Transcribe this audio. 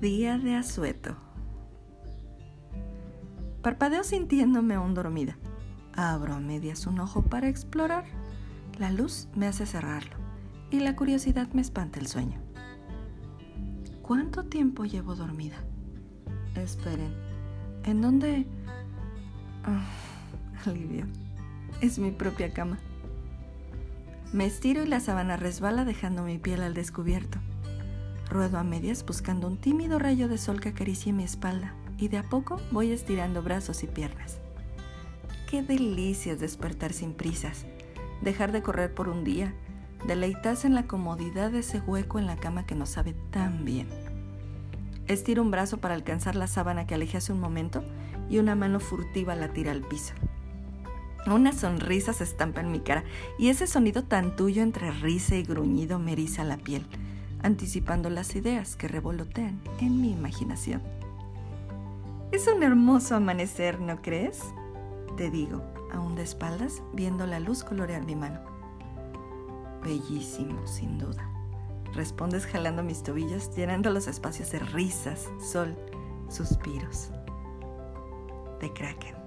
Día de asueto. Parpadeo sintiéndome aún dormida. Abro a medias un ojo para explorar. La luz me hace cerrarlo y la curiosidad me espanta el sueño. ¿Cuánto tiempo llevo dormida? Esperen, ¿en dónde? Ah, alivio. Es mi propia cama. Me estiro y la sábana resbala dejando mi piel al descubierto. Ruedo a medias buscando un tímido rayo de sol que acaricie mi espalda y de a poco voy estirando brazos y piernas. Qué delicia es despertar sin prisas, dejar de correr por un día, deleitarse en la comodidad de ese hueco en la cama que nos sabe tan bien. Estiro un brazo para alcanzar la sábana que alejé hace un momento y una mano furtiva la tira al piso. Una sonrisa se estampa en mi cara y ese sonido tan tuyo entre risa y gruñido me eriza la piel anticipando las ideas que revolotean en mi imaginación. Es un hermoso amanecer, ¿no crees? Te digo, aún de espaldas, viendo la luz colorear mi mano. Bellísimo, sin duda. Respondes jalando mis tobillos, llenando los espacios de risas, sol, suspiros. De Kraken.